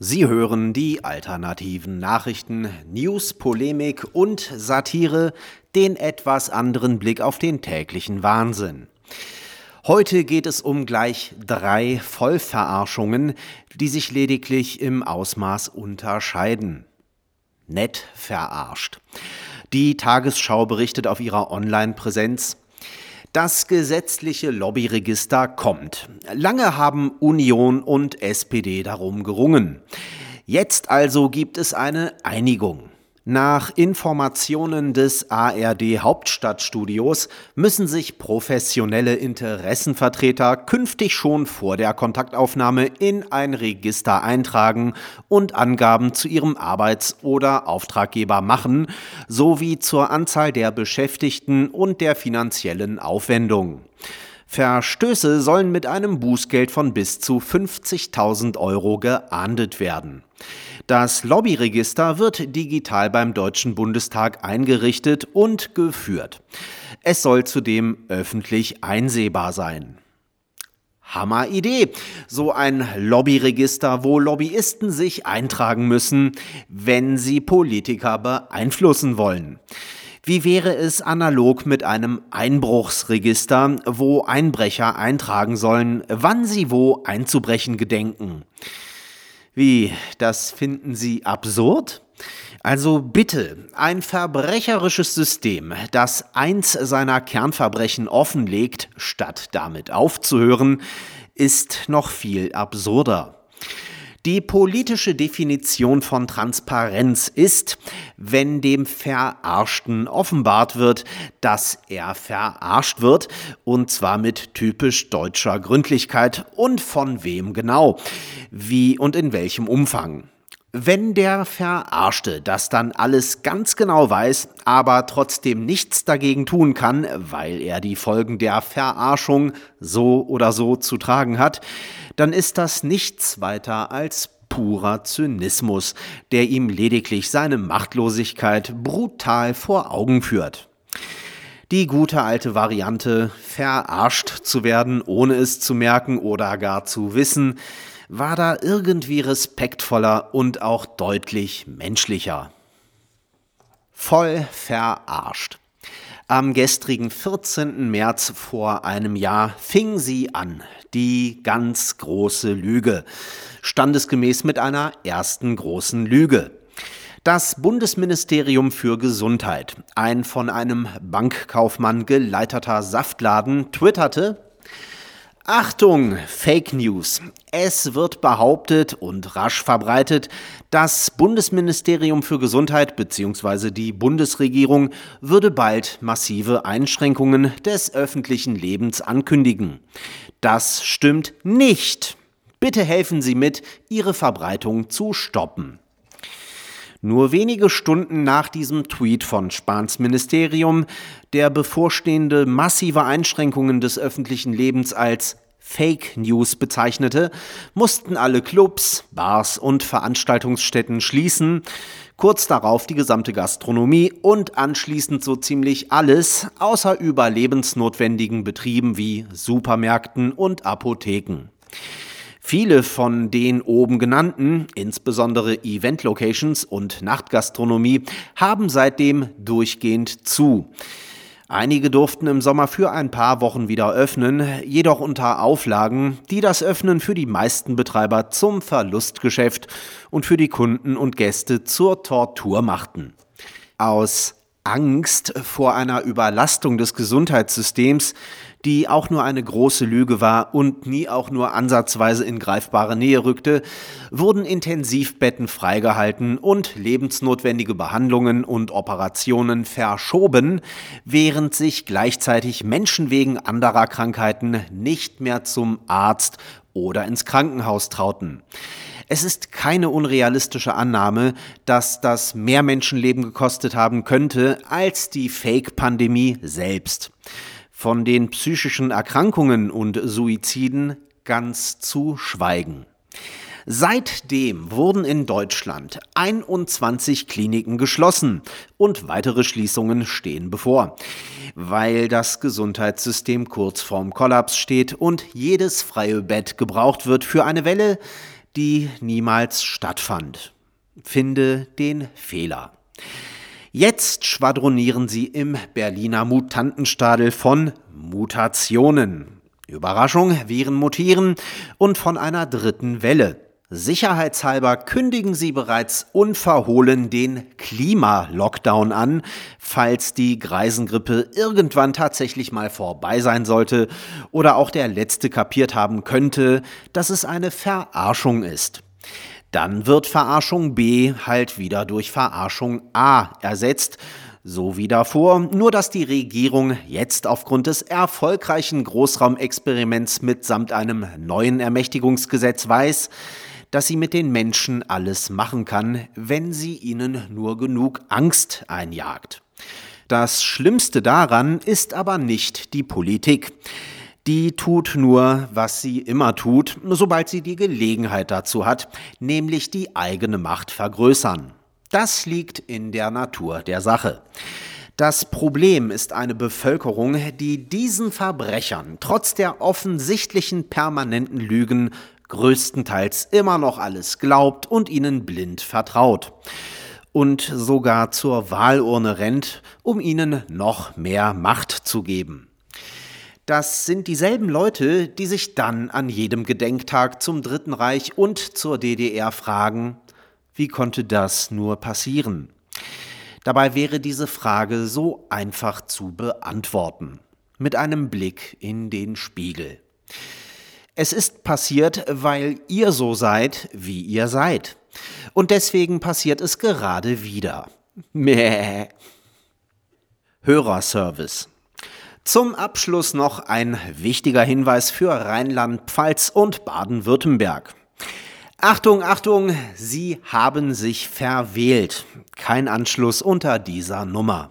Sie hören die alternativen Nachrichten, News, Polemik und Satire, den etwas anderen Blick auf den täglichen Wahnsinn. Heute geht es um gleich drei Vollverarschungen, die sich lediglich im Ausmaß unterscheiden. Nett verarscht. Die Tagesschau berichtet auf ihrer Online-Präsenz, das gesetzliche Lobbyregister kommt. Lange haben Union und SPD darum gerungen. Jetzt also gibt es eine Einigung. Nach Informationen des ARD Hauptstadtstudios müssen sich professionelle Interessenvertreter künftig schon vor der Kontaktaufnahme in ein Register eintragen und Angaben zu ihrem Arbeits- oder Auftraggeber machen, sowie zur Anzahl der Beschäftigten und der finanziellen Aufwendung. Verstöße sollen mit einem Bußgeld von bis zu 50.000 Euro geahndet werden. Das Lobbyregister wird digital beim Deutschen Bundestag eingerichtet und geführt. Es soll zudem öffentlich einsehbar sein. Hammeridee. So ein Lobbyregister, wo Lobbyisten sich eintragen müssen, wenn sie Politiker beeinflussen wollen. Wie wäre es analog mit einem Einbruchsregister, wo Einbrecher eintragen sollen, wann sie wo einzubrechen gedenken? Wie, das finden Sie absurd? Also bitte, ein verbrecherisches System, das eins seiner Kernverbrechen offenlegt, statt damit aufzuhören, ist noch viel absurder. Die politische Definition von Transparenz ist, wenn dem Verarschten offenbart wird, dass er verarscht wird, und zwar mit typisch deutscher Gründlichkeit und von wem genau, wie und in welchem Umfang. Wenn der Verarschte das dann alles ganz genau weiß, aber trotzdem nichts dagegen tun kann, weil er die Folgen der Verarschung so oder so zu tragen hat, dann ist das nichts weiter als purer Zynismus, der ihm lediglich seine Machtlosigkeit brutal vor Augen führt. Die gute alte Variante, verarscht zu werden, ohne es zu merken oder gar zu wissen, war da irgendwie respektvoller und auch deutlich menschlicher. Voll verarscht. Am gestrigen 14. März vor einem Jahr fing sie an, die ganz große Lüge, standesgemäß mit einer ersten großen Lüge. Das Bundesministerium für Gesundheit, ein von einem Bankkaufmann geleiteter Saftladen, twitterte, Achtung, Fake News. Es wird behauptet und rasch verbreitet, das Bundesministerium für Gesundheit bzw. die Bundesregierung würde bald massive Einschränkungen des öffentlichen Lebens ankündigen. Das stimmt nicht. Bitte helfen Sie mit, ihre Verbreitung zu stoppen. Nur wenige Stunden nach diesem Tweet von Spahns Ministerium, der bevorstehende massive Einschränkungen des öffentlichen Lebens als Fake News bezeichnete, mussten alle Clubs, Bars und Veranstaltungsstätten schließen, kurz darauf die gesamte Gastronomie und anschließend so ziemlich alles außer überlebensnotwendigen Betrieben wie Supermärkten und Apotheken. Viele von den oben genannten, insbesondere Event-Locations und Nachtgastronomie, haben seitdem durchgehend zu. Einige durften im Sommer für ein paar Wochen wieder öffnen, jedoch unter Auflagen, die das Öffnen für die meisten Betreiber zum Verlustgeschäft und für die Kunden und Gäste zur Tortur machten. Aus Angst vor einer Überlastung des Gesundheitssystems die auch nur eine große Lüge war und nie auch nur ansatzweise in greifbare Nähe rückte, wurden Intensivbetten freigehalten und lebensnotwendige Behandlungen und Operationen verschoben, während sich gleichzeitig Menschen wegen anderer Krankheiten nicht mehr zum Arzt oder ins Krankenhaus trauten. Es ist keine unrealistische Annahme, dass das mehr Menschenleben gekostet haben könnte als die Fake-Pandemie selbst von den psychischen Erkrankungen und Suiziden ganz zu schweigen. Seitdem wurden in Deutschland 21 Kliniken geschlossen und weitere Schließungen stehen bevor, weil das Gesundheitssystem kurz vorm Kollaps steht und jedes freie Bett gebraucht wird für eine Welle, die niemals stattfand. Finde den Fehler. Jetzt schwadronieren sie im Berliner Mutantenstadel von Mutationen. Überraschung, Viren mutieren und von einer dritten Welle. Sicherheitshalber kündigen sie bereits unverhohlen den Klima-Lockdown an, falls die Greisengrippe irgendwann tatsächlich mal vorbei sein sollte oder auch der Letzte kapiert haben könnte, dass es eine Verarschung ist. Dann wird Verarschung B halt wieder durch Verarschung A ersetzt, so wie davor, nur dass die Regierung jetzt aufgrund des erfolgreichen Großraumexperiments mitsamt einem neuen Ermächtigungsgesetz weiß, dass sie mit den Menschen alles machen kann, wenn sie ihnen nur genug Angst einjagt. Das Schlimmste daran ist aber nicht die Politik. Die tut nur, was sie immer tut, sobald sie die Gelegenheit dazu hat, nämlich die eigene Macht vergrößern. Das liegt in der Natur der Sache. Das Problem ist eine Bevölkerung, die diesen Verbrechern trotz der offensichtlichen permanenten Lügen größtenteils immer noch alles glaubt und ihnen blind vertraut. Und sogar zur Wahlurne rennt, um ihnen noch mehr Macht zu geben. Das sind dieselben Leute, die sich dann an jedem Gedenktag zum Dritten Reich und zur DDR fragen, wie konnte das nur passieren? Dabei wäre diese Frage so einfach zu beantworten. Mit einem Blick in den Spiegel. Es ist passiert, weil ihr so seid, wie ihr seid. Und deswegen passiert es gerade wieder. Mäh. Hörerservice. Zum Abschluss noch ein wichtiger Hinweis für Rheinland-Pfalz und Baden-Württemberg. Achtung, Achtung, Sie haben sich verwählt. Kein Anschluss unter dieser Nummer.